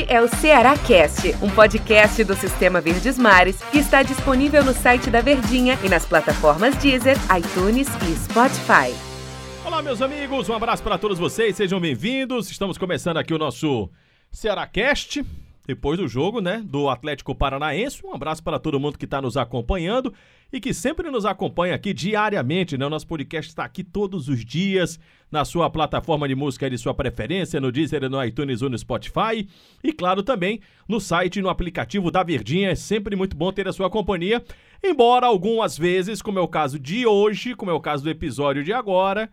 Este é o Ceará Cast, um podcast do Sistema Verdes Mares que está disponível no site da Verdinha e nas plataformas Deezer, iTunes e Spotify. Olá, meus amigos, um abraço para todos vocês, sejam bem-vindos. Estamos começando aqui o nosso Ceará Cast depois do jogo, né, do Atlético Paranaense. Um abraço para todo mundo que está nos acompanhando e que sempre nos acompanha aqui diariamente, né? O nosso podcast está aqui todos os dias na sua plataforma de música de sua preferência, no Deezer, no iTunes ou no Spotify e claro também no site no aplicativo da Verdinha. É sempre muito bom ter a sua companhia, embora algumas vezes, como é o caso de hoje, como é o caso do episódio de agora,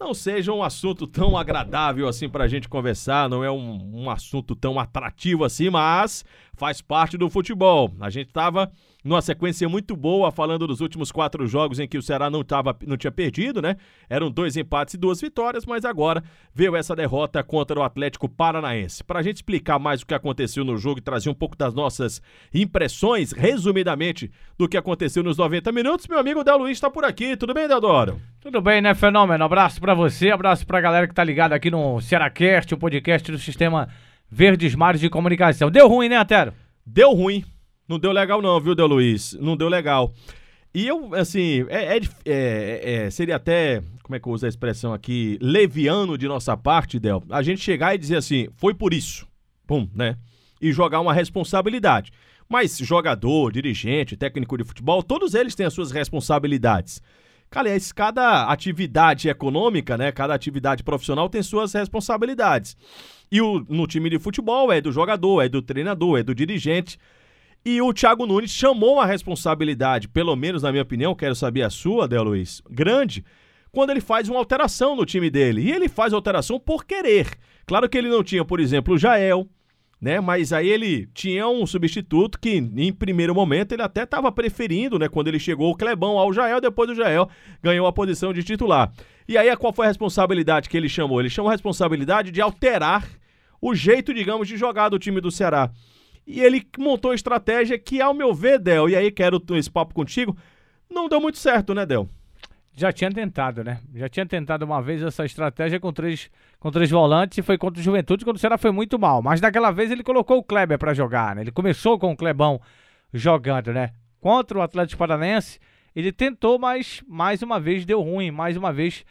não seja um assunto tão agradável assim para a gente conversar, não é um, um, assunto tão atrativo assim, mas faz parte do futebol. A gente estava numa sequência muito boa, falando dos últimos quatro jogos em que o Ceará não, tava, não tinha perdido, né? Eram dois empates e duas vitórias, mas agora veio essa derrota contra o Atlético Paranaense. Para a gente explicar mais o que aconteceu no jogo e trazer um pouco das nossas impressões, resumidamente, do que aconteceu nos 90 minutos, meu amigo Del Luiz está por aqui. Tudo bem, Deodoro? Tudo bem, né, Fenômeno? Abraço para você, abraço para a galera que tá ligada aqui no Cearacast, o podcast do Sistema Verdes Mares de Comunicação. Deu ruim, né, Atero? Deu ruim. Não deu legal, não, viu, Del Luiz? Não deu legal. E eu, assim, é, é, é, é, seria até, como é que eu uso a expressão aqui, leviano de nossa parte, Del, a gente chegar e dizer assim, foi por isso, pum, né? E jogar uma responsabilidade. Mas jogador, dirigente, técnico de futebol, todos eles têm as suas responsabilidades. Aliás, cada atividade econômica, né, cada atividade profissional tem suas responsabilidades. E o, no time de futebol é do jogador, é do treinador, é do dirigente. E o Thiago Nunes chamou a responsabilidade, pelo menos na minha opinião, quero saber a sua, Del Luiz, grande, quando ele faz uma alteração no time dele. E ele faz alteração por querer. Claro que ele não tinha, por exemplo, o Jael, né? Mas aí ele tinha um substituto que, em primeiro momento, ele até estava preferindo, né? Quando ele chegou o Clebão ao Jael, depois o Jael ganhou a posição de titular. E aí, qual foi a responsabilidade que ele chamou? Ele chamou a responsabilidade de alterar o jeito, digamos, de jogar do time do Ceará. E ele montou estratégia que, ao meu ver, Del, e aí quero esse papo contigo, não deu muito certo, né, Del? Já tinha tentado, né? Já tinha tentado uma vez essa estratégia com três, com três volantes e foi contra o Juventude, quando o Ceará foi muito mal. Mas daquela vez ele colocou o Kleber para jogar, né? Ele começou com o Clebão jogando, né? Contra o Atlético Paranaense, ele tentou, mas mais uma vez deu ruim, mais uma vez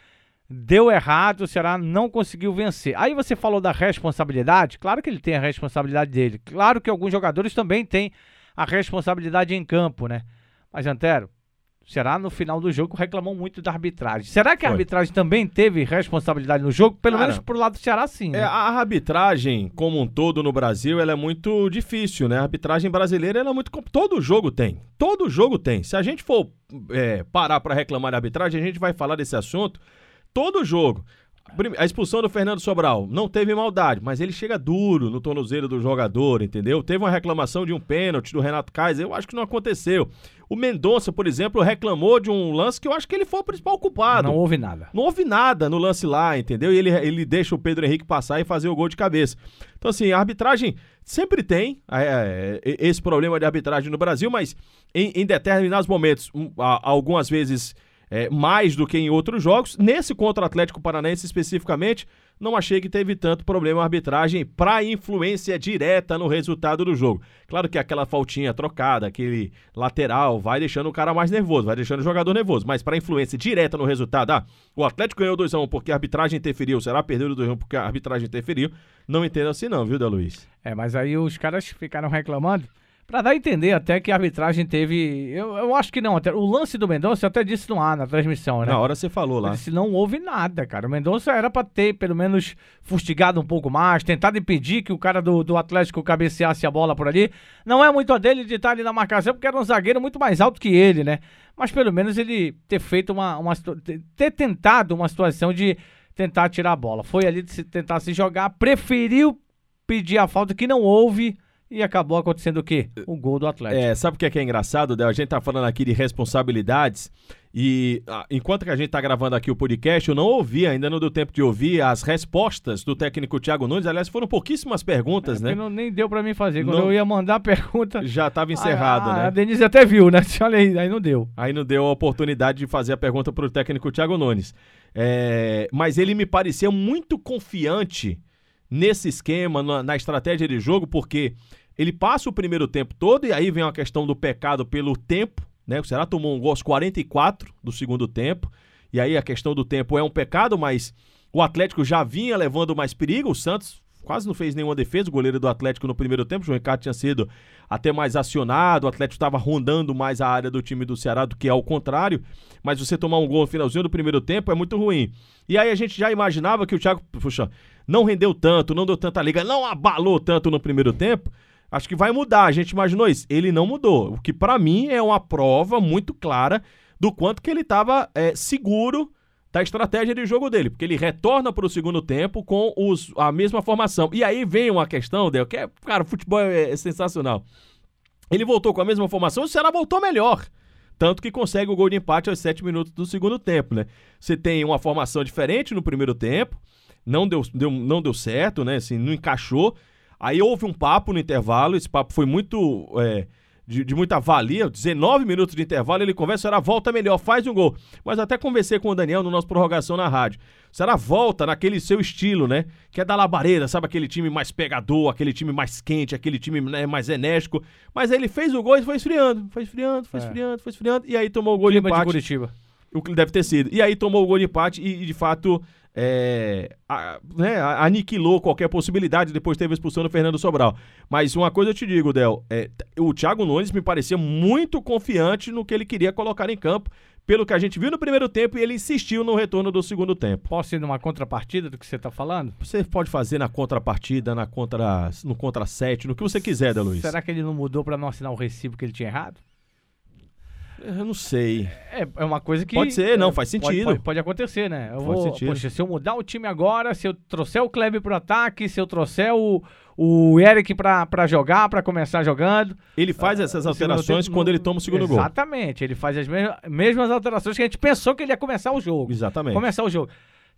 deu errado, o Ceará não conseguiu vencer. Aí você falou da responsabilidade, claro que ele tem a responsabilidade dele, claro que alguns jogadores também têm a responsabilidade em campo, né? Mas, Antero, o Ceará no final do jogo reclamou muito da arbitragem. Será que a Foi. arbitragem também teve responsabilidade no jogo? Pelo Cara, menos pro lado do Ceará, sim. Né? É, a arbitragem, como um todo no Brasil, ela é muito difícil, né? A arbitragem brasileira ela é muito. Todo jogo tem. Todo jogo tem. Se a gente for é, parar para reclamar da arbitragem, a gente vai falar desse assunto todo jogo. A expulsão do Fernando Sobral não teve maldade, mas ele chega duro no tornozelo do jogador, entendeu? Teve uma reclamação de um pênalti do Renato Kaiser, eu acho que não aconteceu. O Mendonça, por exemplo, reclamou de um lance que eu acho que ele foi o principal culpado. Não houve nada. Não houve nada no lance lá, entendeu? E ele, ele deixa o Pedro Henrique passar e fazer o gol de cabeça. Então, assim, a arbitragem sempre tem é, é, esse problema de arbitragem no Brasil, mas em, em determinados momentos, um, algumas vezes é, mais do que em outros jogos. Nesse contra o Atlético Paranaense especificamente, não achei que teve tanto problema a arbitragem para influência direta no resultado do jogo. Claro que aquela faltinha trocada, aquele lateral, vai deixando o cara mais nervoso, vai deixando o jogador nervoso, mas para influência direta no resultado, ah, o Atlético ganhou 2x1 porque a arbitragem interferiu, será perdeu 2x1 porque a arbitragem interferiu. Não entendo assim não, viu, Da Luiz? É, mas aí os caras ficaram reclamando Pra dar a entender até que a arbitragem teve. Eu, eu acho que não. Até, o lance do Mendonça eu até disse no ar, na transmissão, né? Na hora você falou lá. Se não houve nada, cara. O Mendonça era pra ter, pelo menos, fustigado um pouco mais, tentado impedir que o cara do, do Atlético cabeceasse a bola por ali. Não é muito a dele de estar ali na marcação, porque era um zagueiro muito mais alto que ele, né? Mas pelo menos ele ter feito uma. uma ter tentado uma situação de tentar tirar a bola. Foi ali de se, tentar se jogar, preferiu pedir a falta que não houve e acabou acontecendo o quê? O gol do Atlético. É, sabe o que é, que é engraçado, Del? A gente tá falando aqui de responsabilidades e ah, enquanto que a gente tá gravando aqui o podcast, eu não ouvi, ainda não deu tempo de ouvir as respostas do técnico Thiago Nunes. Aliás, foram pouquíssimas perguntas, é, né? Não, nem deu para mim fazer. Quando não, eu ia mandar a pergunta. Já tava encerrado, a, né? A Denise até viu, né? Olha aí, aí não deu. Aí não deu a oportunidade de fazer a pergunta pro técnico Thiago Nunes. É, mas ele me pareceu muito confiante nesse esquema, na, na estratégia de jogo, porque ele passa o primeiro tempo todo e aí vem a questão do pecado pelo tempo, né? O Ceará tomou um gol aos 44 do segundo tempo. E aí a questão do tempo é um pecado, mas o Atlético já vinha levando mais perigo. O Santos quase não fez nenhuma defesa. O goleiro do Atlético no primeiro tempo, o João Ricardo tinha sido até mais acionado. O Atlético estava rondando mais a área do time do Ceará do que ao contrário. Mas você tomar um gol no finalzinho do primeiro tempo é muito ruim. E aí a gente já imaginava que o Thiago, puxa, não rendeu tanto, não deu tanta liga, não abalou tanto no primeiro tempo. Acho que vai mudar. A gente imaginou isso. Ele não mudou. O que para mim é uma prova muito clara do quanto que ele estava é, seguro da estratégia de jogo dele, porque ele retorna para o segundo tempo com os, a mesma formação. E aí vem uma questão, Del, que é, cara, o futebol é, é sensacional. Ele voltou com a mesma formação, o Ceará voltou melhor. Tanto que consegue o gol de empate aos 7 minutos do segundo tempo, né? Você tem uma formação diferente no primeiro tempo, não deu, deu, não deu certo, né? Assim, não encaixou. Aí houve um papo no intervalo, esse papo foi muito. É, de, de, muita valia, 19 minutos de intervalo, ele conversa, será volta melhor, faz um gol. Mas até conversei com o Daniel no nosso prorrogação na rádio. Será volta naquele seu estilo, né? Que é da labareira, sabe? Aquele time mais pegador, aquele time mais quente, aquele time né, mais enérgico. Mas ele fez o gol e foi esfriando, foi esfriando, foi é. esfriando, foi esfriando. E aí tomou o gol Clima de empate. De Curitiba. O que deve ter sido. E aí tomou o gol de empate e, de fato, é, a, né, aniquilou qualquer possibilidade, depois teve a expulsão do Fernando Sobral. Mas uma coisa eu te digo, Del, é, o Thiago Nunes me parecia muito confiante no que ele queria colocar em campo, pelo que a gente viu no primeiro tempo e ele insistiu no retorno do segundo tempo. Posso ir numa contrapartida do que você está falando? Você pode fazer na contrapartida, na contra, no contra 7, no que você quiser, Del Luiz. Será que ele não mudou para não assinar o recibo que ele tinha errado? Eu não sei. É, é uma coisa que. Pode ser, não, faz sentido. Pode, pode, pode acontecer, né? Eu vou, sentido. Poxa, se eu mudar o time agora, se eu trouxer o Kleber pro ataque, se eu trouxer o, o Eric pra, pra jogar, pra começar jogando. Ele faz essas alterações quando ele toma o segundo Exatamente, gol. Exatamente, ele faz as mesmas, mesmas alterações que a gente pensou que ele ia começar o jogo. Exatamente. Começar o jogo.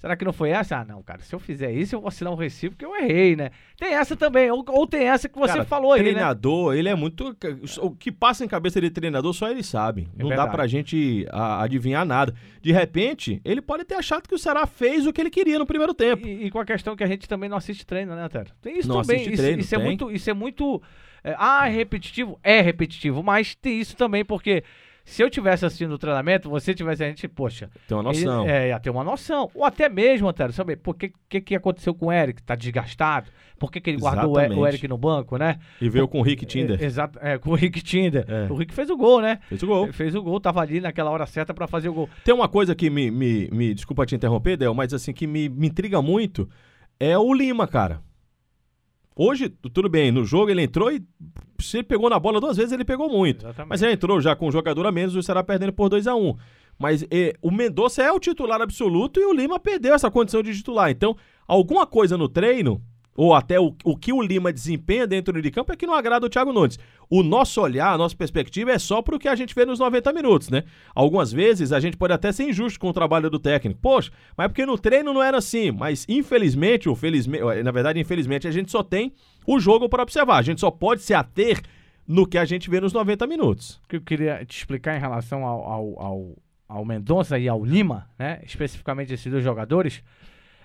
Será que não foi essa? Ah, não, cara, se eu fizer isso, eu vou assinar um recibo que eu errei, né? Tem essa também, ou, ou tem essa que você cara, falou aí, né? treinador, né? ele é muito... O que passa em cabeça de treinador, só ele sabe. É não verdade. dá pra gente a, adivinhar nada. De repente, ele pode ter achado que o Ceará fez o que ele queria no primeiro tempo. E, e com a questão que a gente também não assiste treino, né, Antero? Tem isso não também. Assiste treino, isso, isso é muito... Isso é muito... É, ah, é repetitivo? É repetitivo, mas tem isso também, porque se eu tivesse assistindo o treinamento, você tivesse a gente, poxa. Tem uma noção. Ele, é, ia ter uma noção. Ou até mesmo, Antero, saber por que, que, que aconteceu com o Eric? Tá desgastado? Por que, que ele guardou o Eric no banco, né? E veio com o Rick Tinder. É, exato, é, com o Rick Tinder. É. O Rick fez o gol, né? Fez o gol. Ele fez o gol, tava ali naquela hora certa para fazer o gol. Tem uma coisa que me, me, me desculpa te interromper, Del, mas assim, que me, me intriga muito é o Lima, cara. Hoje, tudo bem, no jogo ele entrou e se ele pegou na bola duas vezes, ele pegou muito. Exatamente. Mas ele entrou já com um jogador a menos, o Ceará perdendo por 2 a 1 um. Mas e, o Mendonça é o titular absoluto e o Lima perdeu essa condição de titular. Então, alguma coisa no treino ou até o, o que o Lima desempenha dentro de campo é que não agrada o Thiago Nunes. O nosso olhar, a nossa perspectiva é só para o que a gente vê nos 90 minutos, né? Algumas vezes a gente pode até ser injusto com o trabalho do técnico. Poxa, mas porque no treino não era assim. Mas infelizmente, ou felizmente, na verdade, infelizmente, a gente só tem o jogo para observar. A gente só pode se ater no que a gente vê nos 90 minutos. O que eu queria te explicar em relação ao, ao, ao, ao Mendonça e ao Lima, né? Especificamente esses dois jogadores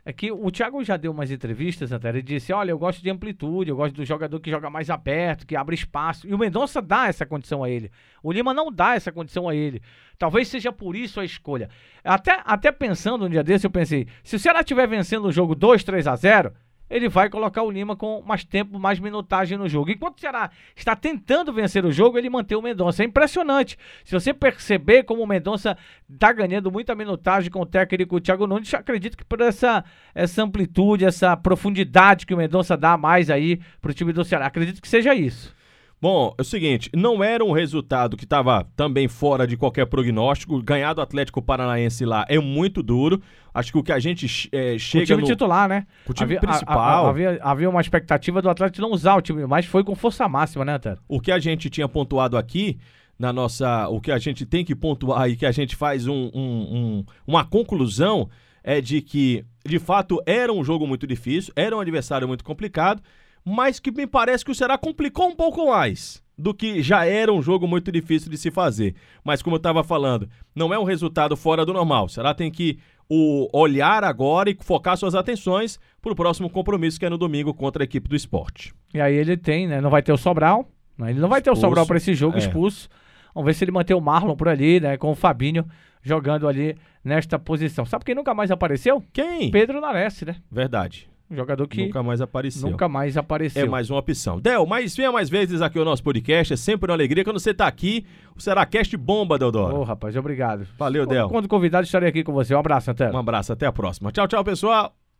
é que o Thiago já deu umas entrevistas, até ele disse: Olha, eu gosto de amplitude, eu gosto do jogador que joga mais aberto, que abre espaço. E o Mendonça dá essa condição a ele. O Lima não dá essa condição a ele. Talvez seja por isso a escolha. Até, até pensando um dia desse, eu pensei: se o Ceará estiver vencendo o jogo 2, 3 a 0 ele vai colocar o Lima com mais tempo, mais minutagem no jogo. Enquanto o Ceará está tentando vencer o jogo, ele mantém o Mendonça. É impressionante. Se você perceber como o Mendonça está ganhando muita minutagem com o técnico Thiago Nunes, acredito que por essa, essa amplitude, essa profundidade que o Mendonça dá mais aí para o time do Ceará. Acredito que seja isso. Bom, é o seguinte, não era um resultado que estava também fora de qualquer prognóstico. Ganhar do Atlético Paranaense lá é muito duro. Acho que o que a gente é, chega. O time no... titular, né? O time havia, principal. A, a, havia, havia uma expectativa do Atlético não usar o time, mas foi com força máxima, né, Antero? O que a gente tinha pontuado aqui na nossa. O que a gente tem que pontuar e que a gente faz um, um, um, uma conclusão é de que, de fato, era um jogo muito difícil, era um adversário muito complicado mas que me parece que o Ceará complicou um pouco mais do que já era um jogo muito difícil de se fazer. Mas como eu estava falando, não é um resultado fora do normal. O Ceará tem que o olhar agora e focar suas atenções para o próximo compromisso que é no domingo contra a equipe do esporte. E aí ele tem, né? Não vai ter o Sobral. Né, ele não vai ter Expulso, o Sobral para esse jogo é. expulso. Vamos ver se ele mantém o Marlon por ali, né? Com o Fabinho jogando ali nesta posição. Sabe quem nunca mais apareceu? Quem? Pedro Nares, né? Verdade. Um jogador que Nunca mais apareceu. nunca mais apareceu. É mais uma opção. Del, mas venha mais vezes aqui ao nosso podcast. É sempre uma alegria. Quando você tá aqui, o Seracast bomba, Deodoro. Ô, rapaz, obrigado. Valeu, Del. Quando convidado, estarei aqui com você. Um abraço, Antero. Um abraço, até a próxima. Tchau, tchau, pessoal.